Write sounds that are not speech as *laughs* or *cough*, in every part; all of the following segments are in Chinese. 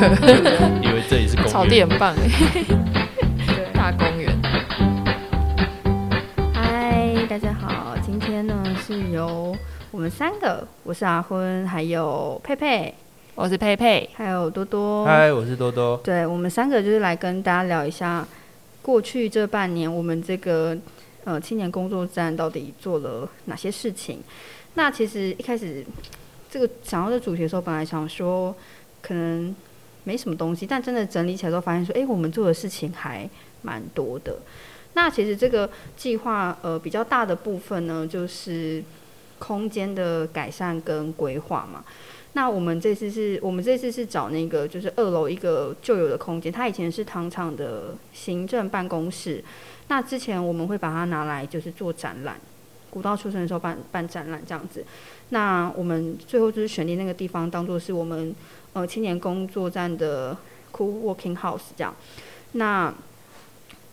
*laughs* 以为这里是公园。草地很棒哎，*laughs* 对，大公园。嗨，大家好，今天呢是由我们三个，我是阿昏，还有佩佩，我是佩佩，还有多多。嗨，我是多多。对我们三个就是来跟大家聊一下，过去这半年我们这个呃青年工作站到底做了哪些事情。那其实一开始这个想到这主题的时候，本来想说可能没什么东西，但真的整理起来之后，发现说，哎、我们做的事情还蛮多的。那其实这个计划呃比较大的部分呢，就是空间的改善跟规划嘛。那我们这次是我们这次是找那个就是二楼一个旧有的空间，它以前是糖厂的行政办公室。那之前我们会把它拿来就是做展览，古道出生的时候办办展览这样子。那我们最后就是选定那个地方当做是我们呃青年工作站的 Cool Working House 这样。那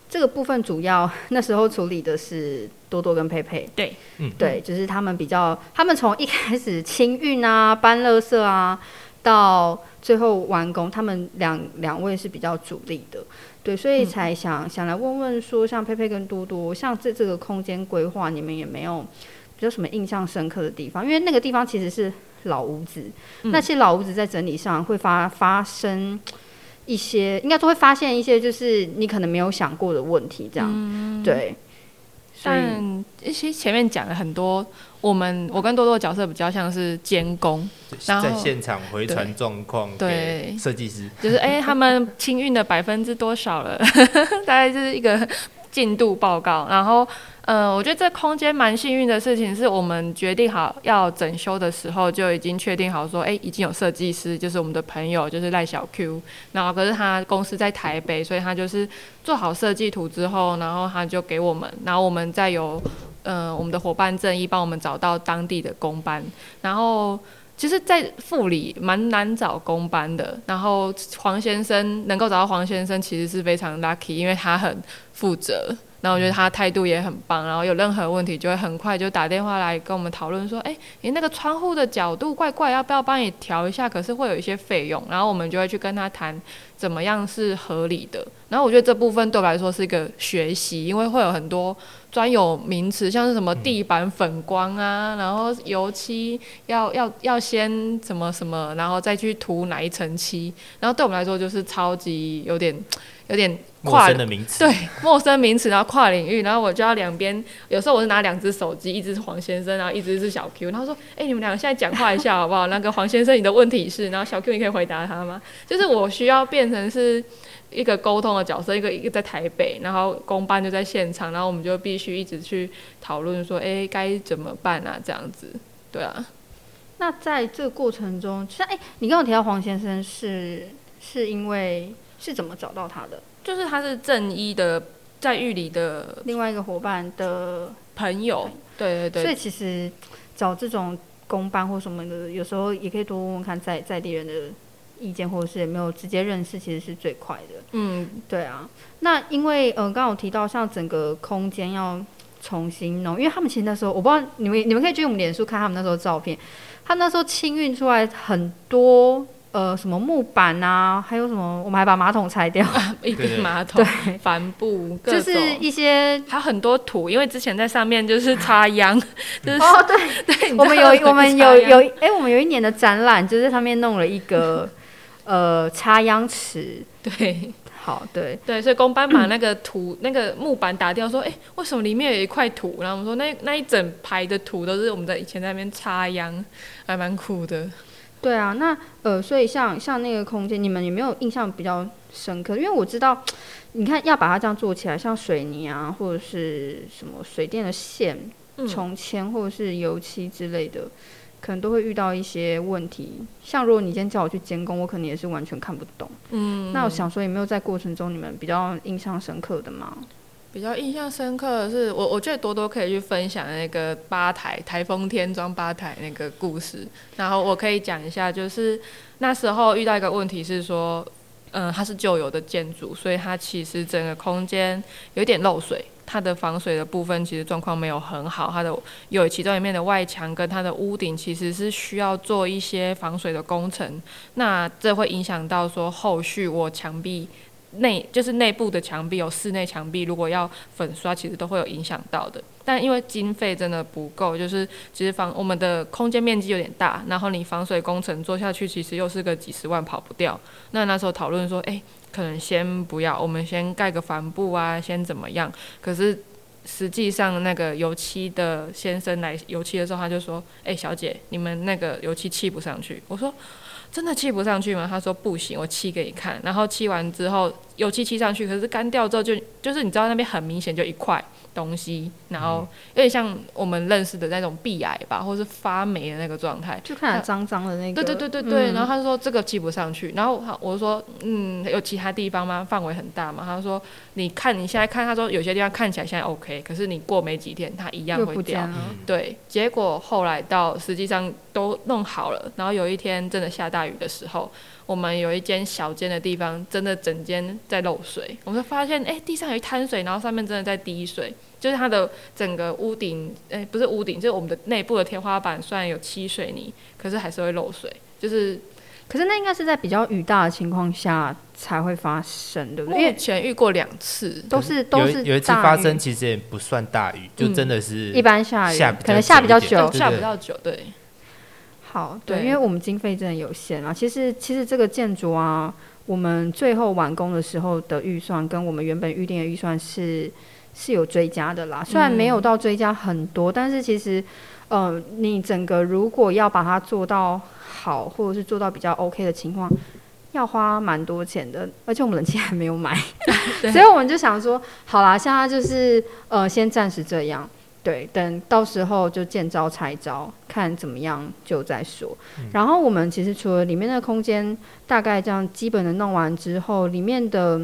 这个部分主要那时候处理的是多多跟佩佩，对，嗯，对，就是他们比较，他们从一开始清运啊、搬垃圾啊，到最后完工，他们两两位是比较主力的，对，所以才想、想来问问说，像佩佩跟多多，像这这个空间规划，你们也没有比较什么印象深刻的地方？因为那个地方其实是老屋子，那其实老屋子在整理上会发发生。一些应该说会发现一些就是你可能没有想过的问题，这样、对。所以但其实前面讲了很多，我们我跟多多的角色比较像是监工，然后在现场回传状况给对设计师。就是哎、他们清运的百分之多少了，*laughs* 大概就是一个进度报告。然后，呃，我觉得这空间蛮幸运的事情，是我们决定好要整修的时候就已经确定好说，哎、已经有设计师，就是我们的朋友，就是赖小 Q。然后，可是他公司在台北，所以他就是做好设计图之后，然后他就给我们，然后我们再由呃我们的伙伴正义帮我们找到当地的工班，然后。其实，在副理蛮难找工班的。然后黄先生能够找到黄先生，其实是非常 lucky，因为他很负责。然后我觉得他态度也很棒，然后有任何问题就会很快就打电话来跟我们讨论说，哎，你那个窗户的角度怪怪，要不要帮你调一下？可是会有一些费用，然后我们就会去跟他谈怎么样是合理的。然后我觉得这部分对我来说是一个学习，因为会有很多专有名词，像是什么地板粉光啊，然后油漆要要要先什么什么，然后再去涂哪一层漆，然后对我们来说就是超级有点有点陌跨生的名词。对，陌生名词，然后跨领域，然后我就要两边，有时候我是拿两只手机，一只是黄先生，然后一只是小 Q，然后说，哎、你们两个现在讲话一下好不好？那个黄先生，你的问题是，然后小 Q 你可以回答他吗？就是我需要变成是一个沟通的角色，一个一个在台北，然后公班就在现场，然后我们就必须一直去讨论说，哎、该怎么办啊？这样子，对啊，那在这个过程中，其实哎、你刚刚提到黄先生是是因为是怎么找到他的？就是他是正一的，在狱里的另外一个伙伴的，朋友，对对对，所以其实找这种公班或什么的，有时候也可以多问问看在在地人的意见，或者是也没有直接认识，其实是最快的。嗯，对啊，那因为呃，刚刚有提到像整个空间要重新弄，因为他们其实那时候我不知道你们你们可以去我们脸书看他们那时候照片，他那时候清运出来很多呃什么木板啊，还有什么我们还把马桶拆掉，*laughs* 一个对。对马桶、对，帆布，就是一些还有很多土，因为之前在上面就是插秧，*laughs* 就是、哦对，*laughs* 对，我们有我们有有哎、我们有一年的展览，就是上面弄了一个呃插秧池，对好对，对，所以工班把那个土、*clears throat* 那个木板打掉，说，哎、为什么里面有一块土？然后我们说那那一整排的土都是我们在以前在那边插秧，还蛮酷的。对啊，那呃，所以像像那个空间，你们有没有印象比较深刻？因为我知道，*tsk* 你看要把它这样做起来，像水泥啊，或者是什么水电的线嗯重铅，或者是油漆之类的，可能都会遇到一些问题。像如果你今天叫我去监工，我可能也是完全看不懂。嗯，那我想说，有没有在过程中你们比较印象深刻的吗？比较印象深刻的是，我我觉得多多可以去分享那个吧台台风天装吧台那个故事，然后我可以讲一下，就是那时候遇到一个问题是说，嗯、它是旧有的建筑，所以它其实整个空间有点漏水。它的防水的部分其实状况没有很好，它的有其中一面的外墙跟它的屋顶其实是需要做一些防水的工程，那这会影响到说后续我墙壁内就是内部的墙壁有室内墙壁，如果要粉刷，其实都会有影响到的。但因为经费真的不够，就是其实房我们的空间面积有点大，然后你防水工程做下去，其实又是个几十万跑不掉。那那时候讨论说，哎、可能先不要，我们先盖个帆布啊，先怎么样？可是实际上那个油漆的先生来油漆的时候，他就说：“哎、小姐，你们那个油漆漆不上去。”我说：“真的漆不上去吗？”他说：“不行，我漆给你看。”然后漆完之后，油漆漆上去，可是干掉之后就就是你知道那边很明显就一块东西，然后有点像我们认识的那种壁癌吧，或是发霉的那个状态。就看起来脏脏的那个。对对对对对，嗯然后他说这个记不上去，然后他我就说嗯有其他地方吗？范围很大嘛？他说你看你现在看，他说有些地方看起来现在 OK，可是你过没几天它一样又会掉。不见了。对，结果后来到实际上都弄好了，然后有一天真的下大雨的时候，我们有一间小间的地方，真的整间在漏水，我们就发现哎地上有一滩水，然后上面真的在滴水。就是它的整个屋顶，哎、不是屋顶，就是我们的内部的天花板，虽然有漆水泥，可是还是会漏水。就是可是那应该是在比较雨大的情况下才会发生，对不对？因为前遇过两次，都是都是有一有一次发生，其实也不算大雨，就真的是一般下雨，下可能下比较久下比较久，对，好，对，对。因为我们经费真的有限啊。其实其实这个建筑啊，我们最后完工的时候的预算跟我们原本预定的预算是是有追加的啦。虽然没有到追加很多，但是其实呃，你整个如果要把它做到好，或者是做到比较 OK 的情况。要花蛮多钱的，而且我们冷气还没有买，*laughs* 所以我们就想说，好啦，现在就是呃，先暂时这样，对，等到时候就见招拆招，看怎么样就再说。然后我们其实除了里面的空间大概这样基本的弄完之后，里面的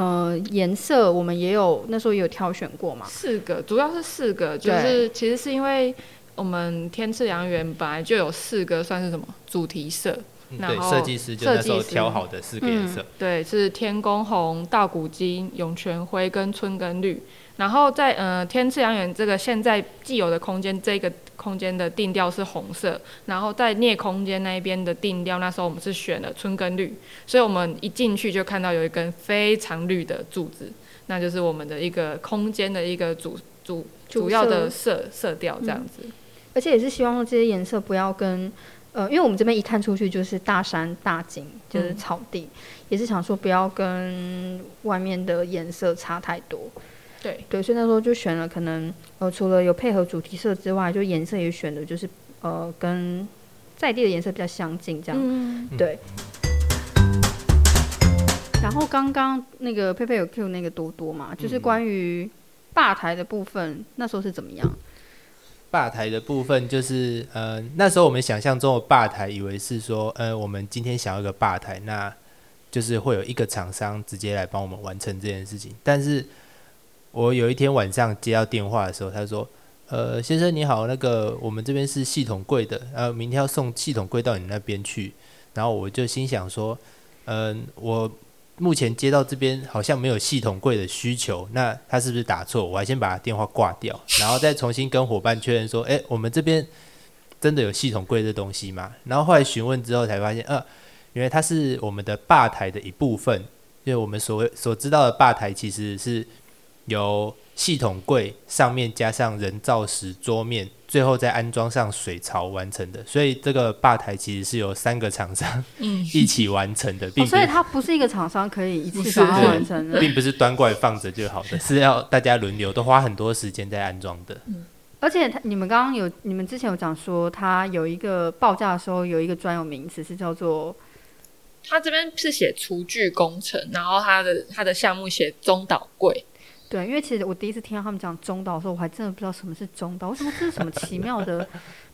呃颜色我们也有那时候也有挑选过嘛，四个，主要是四个，就是其实是因为我们天赐良缘本来就有四个算是什么主题色，然后设计师就那时候设计师挑好的四个颜色，对，是天宫红、稻谷金、涌泉灰跟春耕绿。然后在呃天赐良缘这个现在既有的空间，这个空间的定调是红色，然后在镍空间那一边的定调，那时候我们是选了春跟绿，所以我们一进去就看到有一根非常绿的柱子，那就是我们的一个空间的一个主主主主要的色色调这样子。而且也是希望这些颜色不要跟呃，因为我们这边一看出去就是大山大景，就是嗯草地，也是想说不要跟外面的颜色差太多。对，对，所以那时候就选了可能呃，除了有配合主题色之外，就颜色也选的就是呃跟在地的颜色比较相近这样。嗯，对。然后刚刚那个佩佩有 Q 那个多多嘛，就是嗯关于吧台的部分，那时候是怎么样？吧台的部分就是，呃，那时候我们想象中的吧台，以为是说，呃，我们今天想要一个吧台，那就是会有一个厂商直接来帮我们完成这件事情。但是我有一天晚上接到电话的时候，他说，呃，先生你好，那个我们这边是系统柜的，呃，明天要送系统柜到你那边去。然后我就心想说，嗯、我目前接到这边好像没有系统柜的需求，那他是不是打错？我还先把他电话挂掉，然后再重新跟伙伴确认说，诶，我们这边真的有系统柜这东西吗？然后后来询问之后才发现，呃，原来它是我们的吧台的一部分，因为我们所谓所知道的吧台其实是由系统柜上面加上人造石桌面，最后再安装上水槽完成的。所以这个吧台其实是由三个厂商嗯 *laughs* 一起完成的，并哦，不是所以它不是一个厂商可以一次把它完成的。并不是端过来放着就好的，*laughs* 是要大家轮流，都花很多时间在安装的。而且他你们刚刚有，你们之前有讲说，它有一个报价的时候有一个专有名词是叫做他这边是写厨具工程，然后他的他的项目写中岛柜，对，因为其实我第一次听到他们讲中岛的时候，我还真的不知道什么是中岛，为什么这是什么奇妙的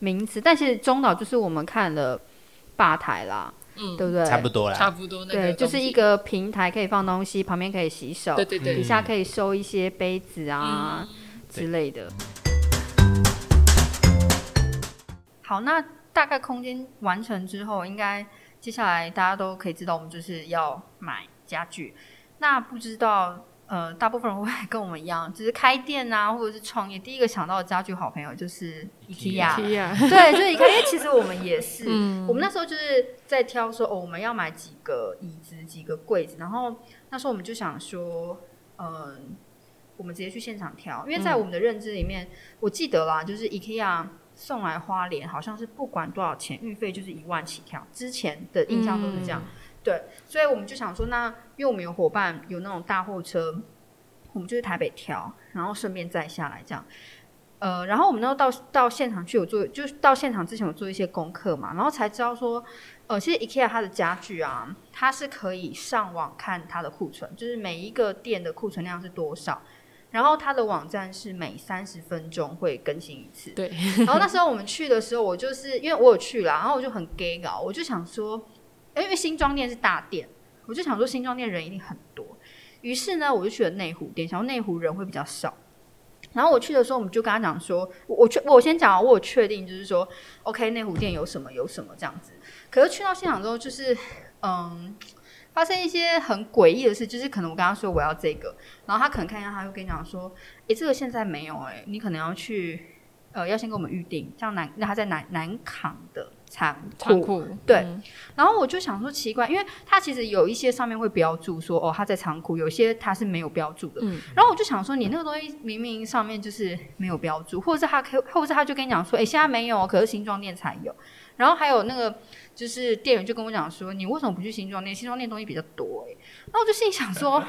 名词。但其实中岛就是我们看的吧台啦，嗯，对不对？差不多啦。差不多那个对，就是一个平台可以放东西，旁边可以洗手，对对对底下可以收一些杯子啊、之类的。好，那大概空间完成之后，应该接下来大家都可以知道，我们就是要买家具。那不知道呃，大部分人会跟我们一样，*laughs* 就是开店啊，或者是创业，第一个想到的家具好朋友就是 IKEA IKEA。*laughs* 对，就是你看，因为其实我们也是，我们那时候就是在挑说，哦，我们要买几个椅子、几个柜子，然后那时候我们就想说，嗯，我们直接去现场挑，因为在我们的认知里面，我记得啦，就是 IKEA 送来花莲，好像是不管多少钱，运费就是一万起跳，之前的印象都是这样。对，所以我们就想说，那因为我们有伙伴有那种大货车，我们就去台北挑，然后顺便再下来这样。呃，然后我们呢到到现场去有做，就是到现场之前有做一些功课嘛，然后才知道说，呃，其实 IKEA 它的家具啊，它是可以上网看它的库存，就是每一个店的库存量是多少，然后它的网站是每三十分钟会更新一次。对。然后那时候我们去的时候，我就是因为我有去了，然后我就很 gay 搞，我就想说。因为新庄店是大店，我就想说新庄店人一定很多，于是呢，我就去了内湖店，想说内湖人会比较少。然后我去的时候，我们就跟他讲说，我确我先讲，我有确定就是说，OK，内湖店有什么有什么这样子。可是去到现场之后，就是嗯，发生一些很诡异的事，就是可能我跟他说我要这个，然后他可能看一下，他会跟你讲说，诶，这个现在没有，诶，你可能要去，呃，要先给我们预定，这样南，那他在南南港的。仓库对，然后我就想说奇怪，因为它其实有一些上面会标注说哦，它在仓库，有些它是没有标注的。嗯，然后我就想说，你那个东西明明上面就是没有标注，或者是他可，或者是他就跟你讲说，哎，现在没有，可是新装店才有。然后还有那个就是店员就跟我讲说，你为什么不去新装店？新装店东西比较多哎。然后我就心里想说，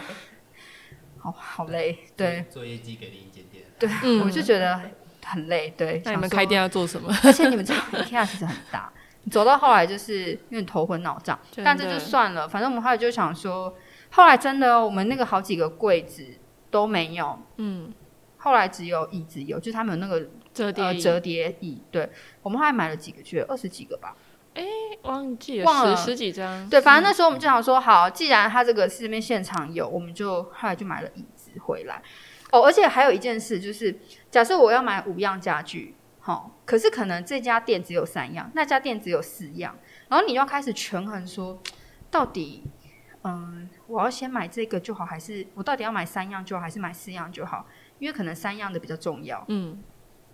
*laughs* 好好累，对，做业绩给另一间店，对，我就觉得。很累，对。那你们开店要做什么？而且你们这 IKEA 其实很大，走到后来就是因为头昏脑胀。但这就算了，反正我们后来就想说，后来真的我们那个好几个柜子都没有，嗯，后来只有椅子有，就是他们有那个折叠折叠椅。对，我们后来买了几个，去二十几个吧。哎，忘记了，十十几张。对，反正那时候我们就想说，好，既然他这个是这边现场有，我们就后来就买了椅子回来。哦，而且还有一件事就是。假设我要买五样家具，好，可是可能这家店只有三样，那家店只有四样，然后你要开始权衡说，到底，嗯，我要先买这个就好，还是我到底要买三样就好，还是买四样就好？因为可能三样的比较重要，嗯，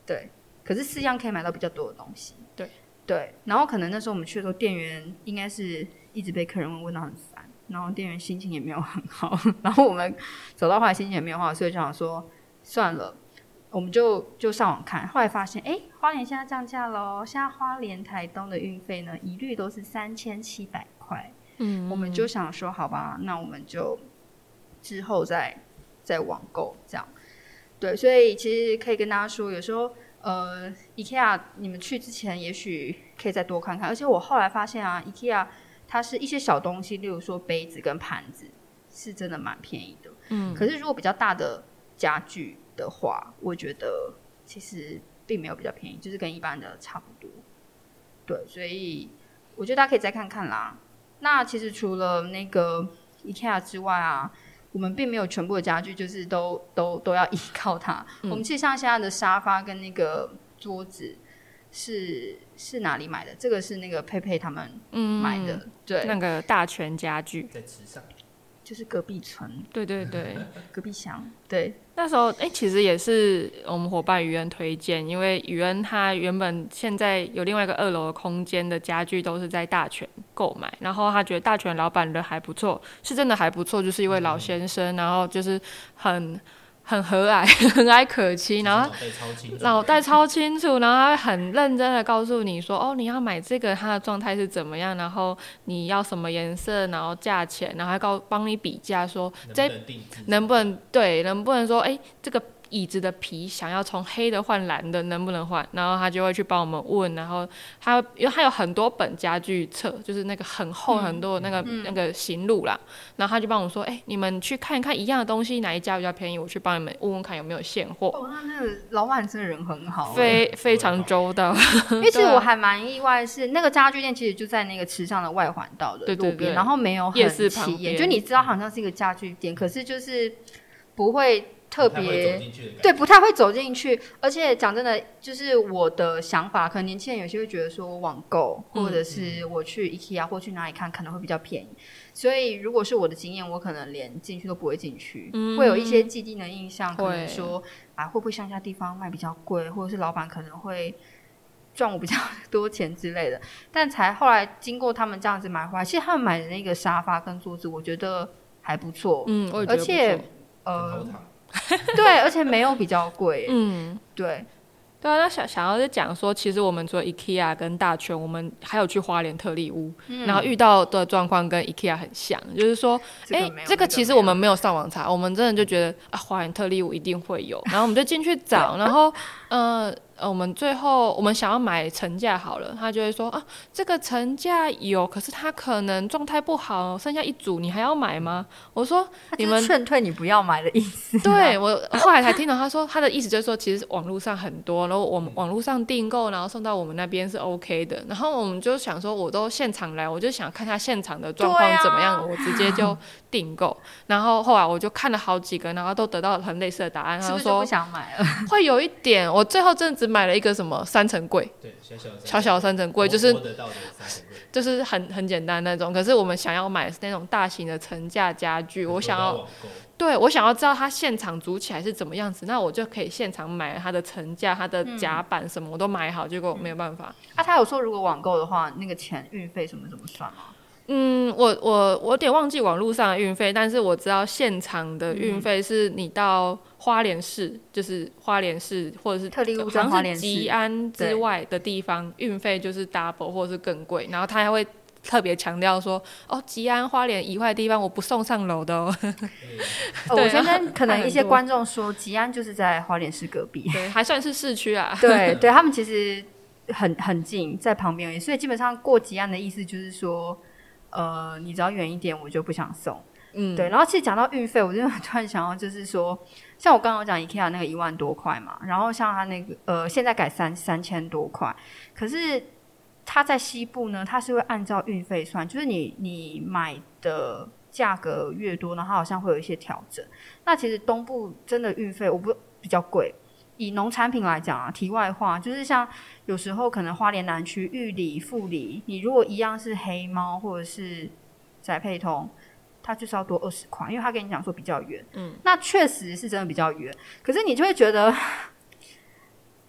对，可是四样可以买到比较多的东西，对对，然后可能那时候我们去的时候，店员应该是一直被客人问，问到很烦，然后店员心情也没有很好，*laughs* 然后我们走到后来心情也没有好，所以就想说算了。我们就就上网看，后来发现，哎，花莲现在降价喽！现在花莲台东的运费呢，一律都是三千七百块。嗯，我们就想说，好吧，那我们就之后再再网购这样。对，所以其实可以跟大家说，有时候呃，IKEA 你们去之前，也许可以再多看看。而且我后来发现啊，IKEA 它是一些小东西，例如说杯子跟盘子，是真的蛮便宜的。嗯，可是如果比较大的家具，的话，我觉得其实并没有比较便宜，就是跟一般的差不多。对，所以我觉得大家可以再看看啦。那其实除了那个 IKEA 之外啊，我们并没有全部的家具就是都都都要依靠它。我们其实像现在的沙发跟那个桌子是是哪里买的？这个是那个佩佩他们买的，对，那个大全家具在池上。就是隔壁村，对对对，*laughs* 隔壁乡，对。那时候，哎，其实也是我们伙伴宇恩推荐，因为宇恩他原本现在有另外一个二楼的空间的家具都是在大全购买，然后他觉得大全老板人还不错，是真的还不错，就是一位老先生，然后就是很。很和蔼，*laughs* 和蔼可亲，然后脑袋超清楚，然后他会很认真的告诉你说，哦，你要买这个，它的状态是怎么样，然后你要什么颜色，然后价钱，然后还告帮你比价，说这能不能对，能不能说，哎，这个。椅子的皮想要从黑的换蓝的，能不能换？然后他就会去帮我们问，然后他因为他有很多本家具册，就是那个很厚很多那个那个行路啦，然后他就帮我说，哎，你们去看一看一样的东西哪一家比较便宜，我去帮你们问问看有没有现货。哦，他那个老板真的人很好，非非常周到。因为其实我 *laughs* 还蛮意外，是那个家具店其实就在那个池上的外环道的路边，然后没有很起眼，就你知道好像是一个家具店，可是就是不会。特别对，不太会走进去。而且讲真的，就是我的想法，可能年轻人有些会觉得说网购，嗯或者是我去 IKEA 或去哪里看可能会比较便宜。所以如果是我的经验，我可能连进去都不会进去，嗯。会有一些既定的印象，可能说啊会不会乡下地方卖比较贵，或者是老板可能会。赚我比较多钱之类的，但才后来经过他们这样子买回来，其实他们买的那个沙发跟桌子，我觉得还不错，嗯，我也觉得不而且呃 *laughs* 对，而且没有比较贵，嗯。对，对啊，那想想要就讲说，其实我们除了 IKEA 跟大全，我们还有去花莲特例屋，嗯然后遇到的状况跟 IKEA 很像，就是说，哎、这个其实我们没有上网查，我们真的就觉得啊，花莲特例屋一定会有，然后我们就进去找，然后呃呃，我们最后我们想要买成架好了，他就会说啊，这个成架有，可是他可能状态不好，剩下一组，你还要买吗？我说你们劝退你不要买的意思。*laughs* 对我后来才听到他说他的意思就是说，其实网络上很多，然后我们网络上订购，然后送到我们那边是 OK 的。然后我们就想说，我都现场来，我就想看他现场的状况怎么样，我直接就订购。然后后来我就看了好几个，然后都得到很类似的答案。他就说是不是不想买了？*laughs* *laughs* 会有一点，我最后真的只买了一个什么三层柜，对，小小的小小三层柜，就是。就是 *laughs* 很很简单那种。可是我们想要买的是那种大型的层架家具，我想要对我想要知道它现场组起来是怎么样子，那我就可以现场买它的层架、它的夹板什么我都买好，结果没有办法。啊，他有说如果网购的话，那个钱运费什么怎么算吗？嗯，我我我有点忘记网络上的运费，但是我知道现场的运费是你到花莲市，就是花莲市或者是特例屋在好像是花莲市吉安之外的地方，运费就是 double 或者是更贵，然后他还会。特别强调说，哦，吉安、花莲以外的地方我不送上楼的哦，*laughs* 我先跟可能一些观众说，吉安就是在花莲市隔壁。*laughs* 对，还算是市区啊。*laughs* 对对，他们其实很很近，在旁边而已，所以基本上过吉安的意思就是说，呃，你只要远一点，我就不想送。嗯，对，然后其实讲到运费，我就 *laughs* 突然想到，就是说，像我刚刚讲 IKEA 那个一万多块嘛，然后像他那个呃，现在改三三千多块，可是他在西部呢，他是会按照运费算，就是你你买的价格越多，然后它好像会有一些调整。那其实东部真的运费我不比较贵。以农产品来讲啊，题外话就是像有时候可能花莲南区玉里、富里，你如果一样是黑猫或者是宅配通，它就是要多二十块，因为他跟你讲说比较远，嗯，那确实是真的比较远，可是你就会觉得，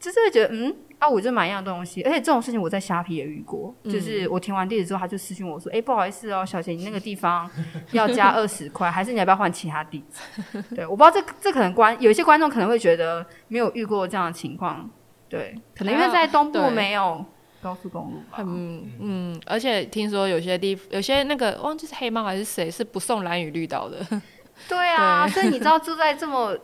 就是会觉得，嗯，啊，我就买一样东西，而且这种事情我在虾皮也遇过，嗯就是我填完地址之后，他就私信我说，哎、不好意思哦，小姐，你那个地方要加二十块，还是你要不要换其他地址？*laughs* 对，我不知道这这可能观有一些观众可能会觉得没有遇过这样的情况，对，可能因为在东部对。没有高速公路吧，嗯嗯，而且听说有些地有些那个忘记是黑猫还是谁是不送蓝雨绿岛的，*laughs* 对啊，对。所以你知道住在这么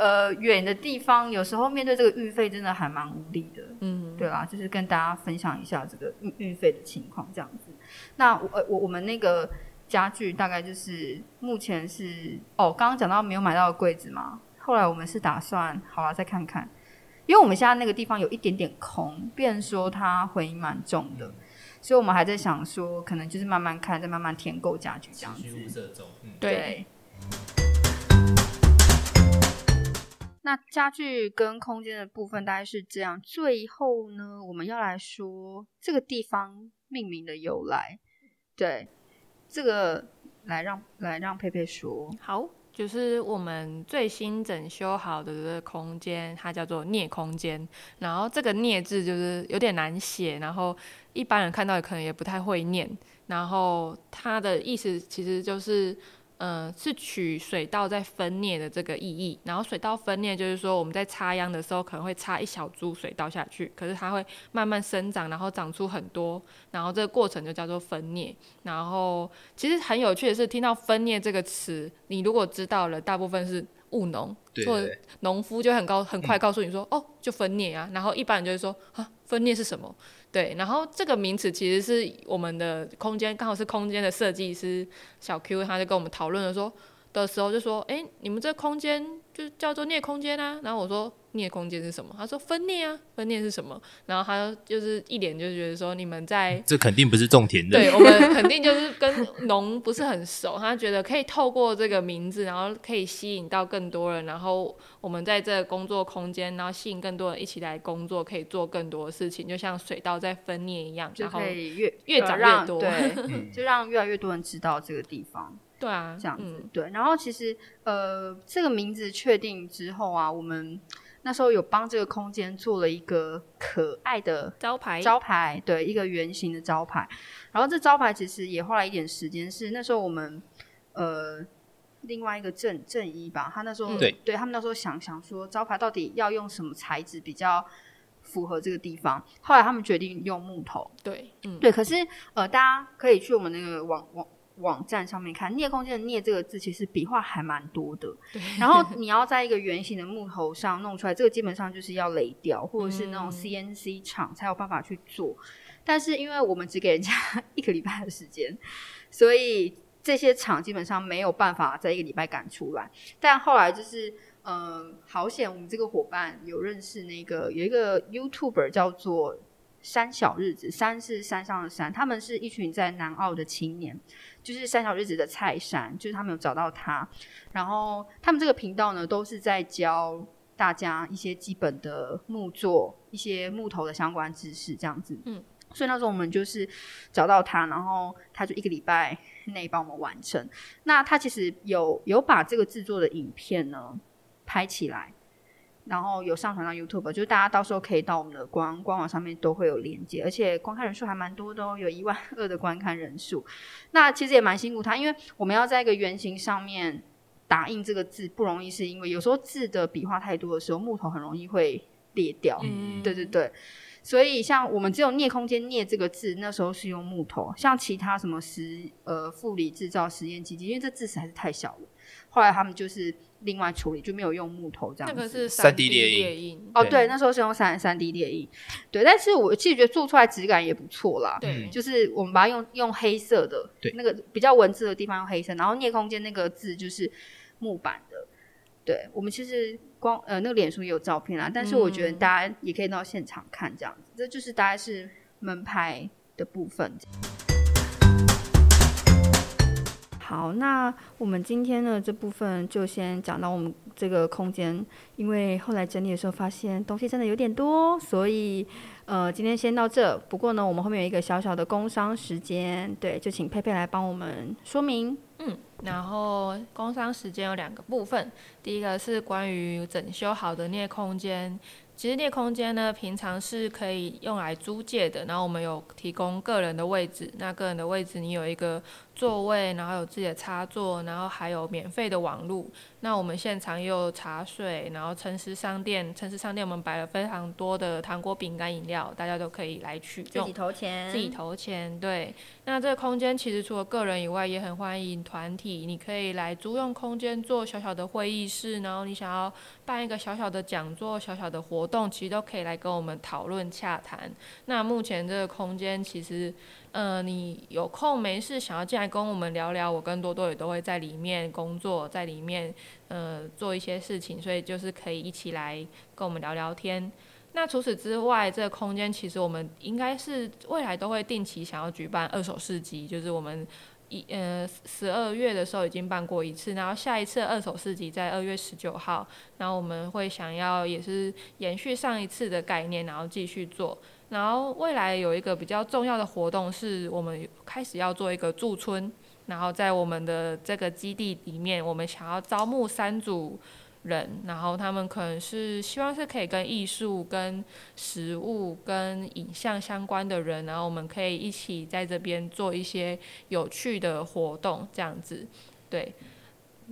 呃远的地方，有时候面对这个运费真的还蛮无力的。嗯，对啦，就是跟大家分享一下这个运运费的情况，这样子。那我呃我我们那个家具大概就是目前是哦，刚刚讲到没有买到的柜子嘛，后来我们是打算好了再看看，因为我们现在那个地方有一点点空，变成说它回音蛮重的，所以我们还在想说，可能就是慢慢看，再慢慢填购家具这样子。色中，嗯，对，那家具跟空间的部分大概是这样。最后呢，我们要来说这个地方命名的由来。对，这个来让来让佩佩说。好，就是我们最新整修好的这个空间，它叫做镍空间。然后这个镍字就是有点难写，然后一般人看到可能也不太会念。然后它的意思其实就是。嗯，是取水稻在分裂的这个意义，然后水稻分裂就是说我们在插秧的时候可能会插一小株水稻下去，可是它会慢慢生长，然后长出很多，然后这个过程就叫做分裂。然后其实很有趣的是，听到分裂这个词，你如果知道了，大部分是务农，做农夫就很高很快告诉你说，哦，就分裂啊。然后一般人就会说，啊，分裂是什么？对，然后这个名词其实是我们的空间，刚好是空间的设计师小 Q，他就跟我们讨论了说的时候就说，哎，你们这空间就就叫做镍空间啊。然后我说镍空间是什么？他说分镍啊，分镍是什么？然后他就是一脸就觉得说你们在这肯定不是种田的。对我们肯定就是跟农不是很熟，他觉得可以透过这个名字，然后可以吸引到更多人，然后我们在这个工作空间，然后吸引更多人一起来工作，可以做更多的事情，就像水稻在分裂一样，然后可以越越长越多对，*laughs* *laughs* 就让越来越多人知道这个地方。对啊，这样子、嗯对。然后其实呃，这个名字确定之后啊，我们那时候有帮这个空间做了一个可爱的招牌招牌，对，一个圆形的招牌。然后这招牌其实也花了一点时间，是那时候我们呃。另外一个正正一吧，他那时候、对对他们那时候想想说招牌到底要用什么材质比较符合这个地方，后来他们决定用木头，对，嗯，对，可是呃，大家可以去我们那个网网网站上面看“镍空间”的“镍”这个字，其实笔画还蛮多的。然后你要在一个圆形的木头上弄出来，这个基本上就是要雷雕或者是那种嗯 CNC 厂才有办法去做。但是因为我们只给人家一个礼拜的时间，所以这些厂基本上没有办法在一个礼拜赶出来。但后来就是。嗯，好险！我们这个伙伴有认识那个有一个 YouTuber 叫做山小日子，山是山上的山，他们是一群在南澳的青年，就是三小日子的蔡山，就是他们有找到他，然后他们这个频道呢都是在教大家一些基本的木作、一些木头的相关知识，这样子。嗯，所以那时候我们就是找到他，然后他就一个礼拜内帮我们完成。那他其实有有把这个制作的影片呢拍起来。然后有上传到 YouTube，就是大家到时候可以到我们的官官网上面都会有连接，而且观看人数还蛮多的哦，有一万二的观看人数。那其实也蛮辛苦他，因为我们要在一个圆形上面打印这个字不容易，是因为有时候字的笔画太多的时候，木头很容易会裂掉。嗯对对对，所以像我们只有镍空间镍这个字，那时候是用木头，像其他什么实呃负理制造实验基金，因为这字实在是太小了，后来他们就是另外处理，就没有用木头这样子。那个是 3D 列列印印，哦，对对，那时候是用三三 D 列印，对，但是我其实觉得做出来质感也不错啦。对，就是我们把它用用黑色的，对那个比较文字的地方用黑色，然后聂空间那个字就是木板的。对我们其实光呃那个脸书也有照片啦，但是我觉得嗯大家也可以到现场看这样子，这就是大概是门牌的部分。好，那我们今天呢这部分就先讲到我们这个空间，因为后来整理的时候发现东西真的有点多，所以呃今天先到这。不过呢，我们后面有一个小小的工商时间，对，就请佩佩来帮我们说明。嗯，然后工商时间有两个部分，第一个是关于整修好的镍空间。其实镍空间呢，平常是可以用来租借的，然后我们有提供个人的位置，那个人的位置你有一个座位，然后有自己的插座，然后还有免费的网路。那我们现场也有茶水，然后城市商店，城市商店我们摆了非常多的糖果、饼干、饮料，大家都可以来取用。自己投钱自己投钱，对。那这个空间其实除了个人以外，也很欢迎团体。你可以来租用空间做小小的会议室，然后你想要办一个小小的讲座、小小的活动，其实都可以来跟我们讨论洽谈。那目前这个空间其实，呃，你有空没事想要进来跟我们聊聊，我跟多多也都会在里面工作，在里面呃做一些事情，所以就是可以一起来跟我们聊聊天。那除此之外，这个空间其实我们应该是未来都会定期想要举办二手市集，就是我们一呃十二月的时候已经办过一次，然后下一次二手市集在二月十九号，然后我们会想要也是延续上一次的概念，然后继续做。然后未来有一个比较重要的活动是我们开始要做一个驻村，然后在我们的这个基地里面，我们想要招募三组。人，然后他们可能是希望是可以跟艺术、跟食物、跟影像相关的人，然后我们可以一起在这边做一些有趣的活动，这样子，对。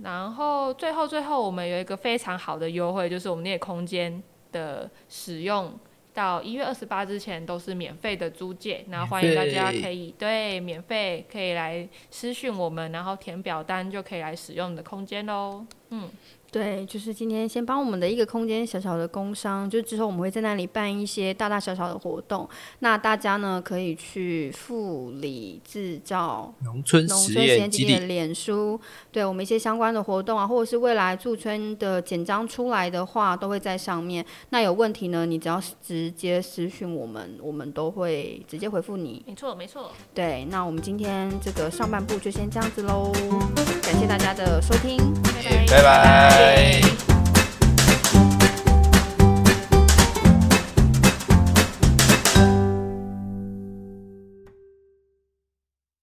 然后最后最后，我们有一个非常好的优惠，就是我们那个空间的使用。到一月二十八之前都是免费的租借，然后欢迎大家可以对免费可以来私讯我们，然后填表单就可以来使用的空间喽。嗯，对，就是今天先帮我们的一个空间小小的工商，就之后我们会在那里办一些大大小小的活动，那大家呢可以去富里制造农村农实村实验基地，的脸书，对我们一些相关的活动啊，或者是未来驻村的简章出来的话，都会在上面。那有问题呢，你只要直接私讯我们，我们都会直接回复你。没错没错，对，那我们今天这个上半部就先这样子喽，感谢大家的收听。拜拜。